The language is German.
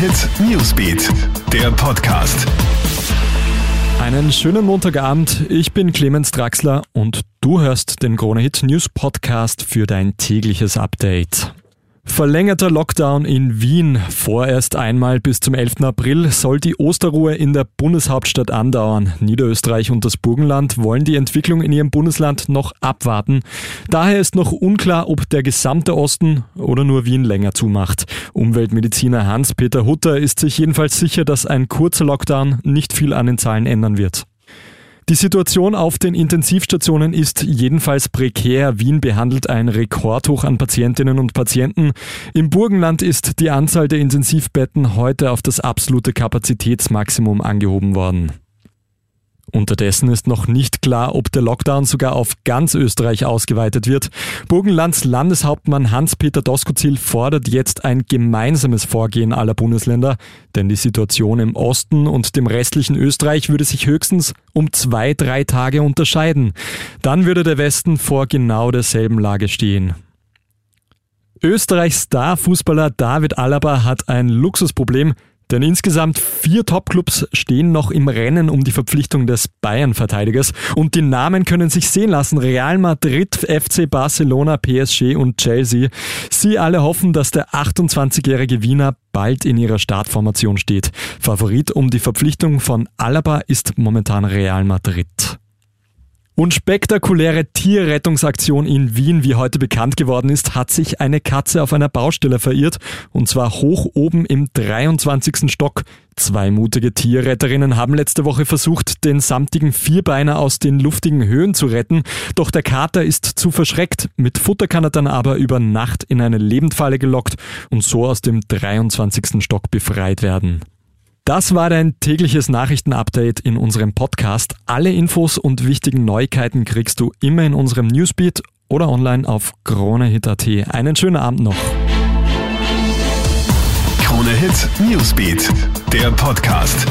Hit Newsbeat, der Podcast. Einen schönen Montagabend. Ich bin Clemens Draxler und du hörst den Krone Hit News Podcast für dein tägliches Update. Verlängerter Lockdown in Wien. Vorerst einmal bis zum 11. April soll die Osterruhe in der Bundeshauptstadt andauern. Niederösterreich und das Burgenland wollen die Entwicklung in ihrem Bundesland noch abwarten. Daher ist noch unklar, ob der gesamte Osten oder nur Wien länger zumacht. Umweltmediziner Hans-Peter Hutter ist sich jedenfalls sicher, dass ein kurzer Lockdown nicht viel an den Zahlen ändern wird. Die Situation auf den Intensivstationen ist jedenfalls prekär. Wien behandelt ein Rekordhoch an Patientinnen und Patienten. Im Burgenland ist die Anzahl der Intensivbetten heute auf das absolute Kapazitätsmaximum angehoben worden. Unterdessen ist noch nicht klar, ob der Lockdown sogar auf ganz Österreich ausgeweitet wird. Burgenlands Landeshauptmann Hans-Peter Doskozil fordert jetzt ein gemeinsames Vorgehen aller Bundesländer, denn die Situation im Osten und dem restlichen Österreich würde sich höchstens um zwei, drei Tage unterscheiden. Dann würde der Westen vor genau derselben Lage stehen. Österreichs Star-Fußballer David Alaba hat ein Luxusproblem, denn insgesamt vier Topclubs stehen noch im Rennen um die Verpflichtung des Bayern-Verteidigers und die Namen können sich sehen lassen. Real Madrid, FC Barcelona, PSG und Chelsea. Sie alle hoffen, dass der 28-jährige Wiener bald in ihrer Startformation steht. Favorit um die Verpflichtung von Alaba ist momentan Real Madrid. Und spektakuläre Tierrettungsaktion in Wien, wie heute bekannt geworden ist, hat sich eine Katze auf einer Baustelle verirrt, und zwar hoch oben im 23. Stock. Zwei mutige Tierretterinnen haben letzte Woche versucht, den samtigen Vierbeiner aus den luftigen Höhen zu retten, doch der Kater ist zu verschreckt. Mit Futter kann er dann aber über Nacht in eine Lebendfalle gelockt und so aus dem 23. Stock befreit werden. Das war dein tägliches Nachrichtenupdate in unserem Podcast. Alle Infos und wichtigen Neuigkeiten kriegst du immer in unserem Newsbeat oder online auf kronehit.at. Einen schönen Abend noch. Krone Hit Newsbeat, der Podcast.